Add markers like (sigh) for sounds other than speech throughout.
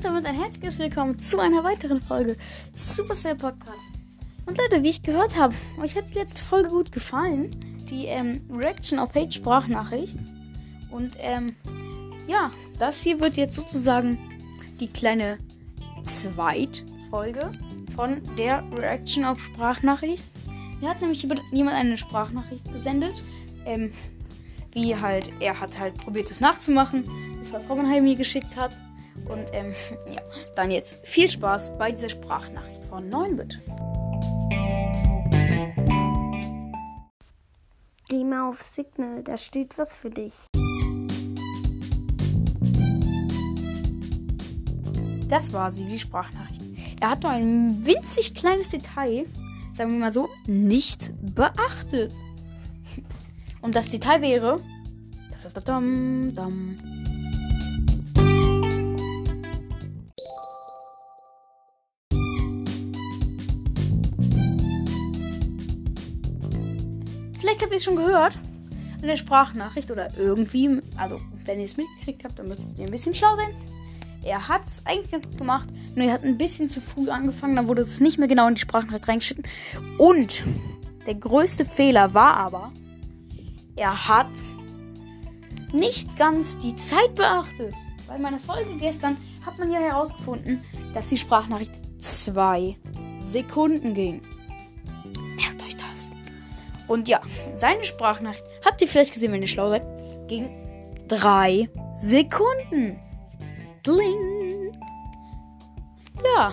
damit ein herzliches Willkommen zu einer weiteren Folge Supercell Podcast. Und Leute, wie ich gehört habe, euch hat die letzte Folge gut gefallen. Die ähm, Reaction auf Hate Sprachnachricht. Und ähm, ja, das hier wird jetzt sozusagen die kleine Zweitfolge von der Reaction auf Sprachnachricht. Mir hat nämlich jemand eine Sprachnachricht gesendet. Ähm, wie halt, er hat halt probiert es nachzumachen, das was Robin mir geschickt hat. Und ähm, (laughs) ja, dann jetzt viel Spaß bei dieser Sprachnachricht von 9bit. Geh mal auf Signal, da steht was für dich. Das war sie, die Sprachnachricht. Er hat nur ein winzig kleines Detail, sagen wir mal so, nicht beachtet. Und das Detail wäre. Dam, dam, Vielleicht habt ihr es schon gehört in der Sprachnachricht oder irgendwie. Also, wenn ihr es mitgekriegt habt, dann müsstet ihr ein bisschen schlau sein. Er hat es eigentlich ganz gut gemacht, nur er hat ein bisschen zu früh angefangen, dann wurde es nicht mehr genau in die Sprachnachricht reingeschnitten. Und der größte Fehler war aber, er hat nicht ganz die Zeit beachtet. Bei meiner Folge gestern hat man ja herausgefunden, dass die Sprachnachricht zwei Sekunden ging. Und ja, seine Sprachnachricht, habt ihr vielleicht gesehen, wenn ihr schlau seid, ging drei Sekunden. Bling. Ja,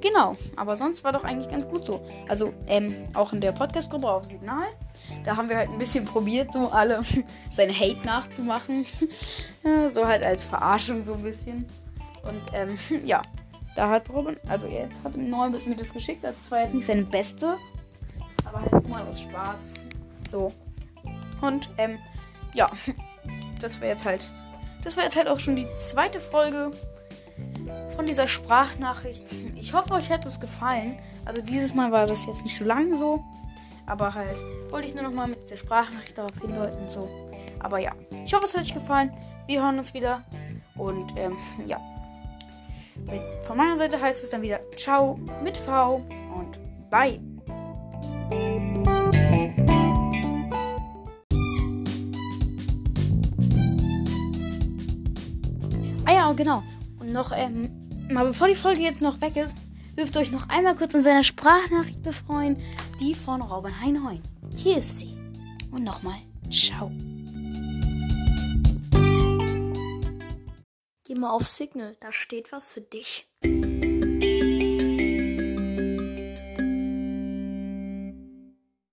genau. Aber sonst war doch eigentlich ganz gut so. Also, ähm, auch in der Podcast-Gruppe auf Signal. Da haben wir halt ein bisschen (laughs) probiert, so alle (laughs) seine Hate nachzumachen. (laughs) so halt als Verarschung so ein bisschen. Und ähm, ja, da hat Robin, also jetzt hat im mir das geschickt. Das war jetzt nicht seine beste aus Spaß. So. Und, ähm, ja. (laughs) Das wäre jetzt halt. Das war jetzt halt auch schon die zweite Folge von dieser Sprachnachricht. Ich hoffe, euch hat es gefallen. Also dieses Mal war das jetzt nicht so lang so. Aber halt wollte ich nur noch mal mit der Sprachnachricht darauf hindeuten. So. Aber ja, ich hoffe, es hat euch gefallen. Wir hören uns wieder. Und ähm, (laughs) ja. Von meiner Seite heißt es dann wieder Ciao mit V und Bye. Ah ja, genau. Und noch, ähm, mal bevor die Folge jetzt noch weg ist, dürft ihr euch noch einmal kurz in seiner Sprachnachricht befreuen. Die von Robin Heinheun. Hier ist sie. Und nochmal, ciao. Geh mal auf Signal, da steht was für dich.